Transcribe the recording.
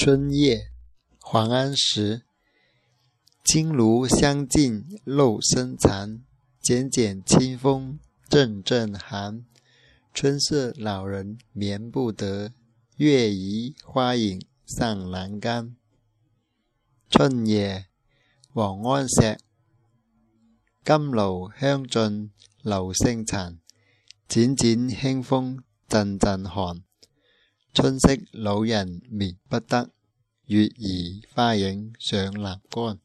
春夜，黄安石。金炉香尽肉声残，剪剪清风阵阵寒。春色老人眠不得，月移花影上栏杆。春夜，王安石。金炉香尽露声残，剪剪清风阵阵寒。春色老人眠不得，月儿花影上栏杆。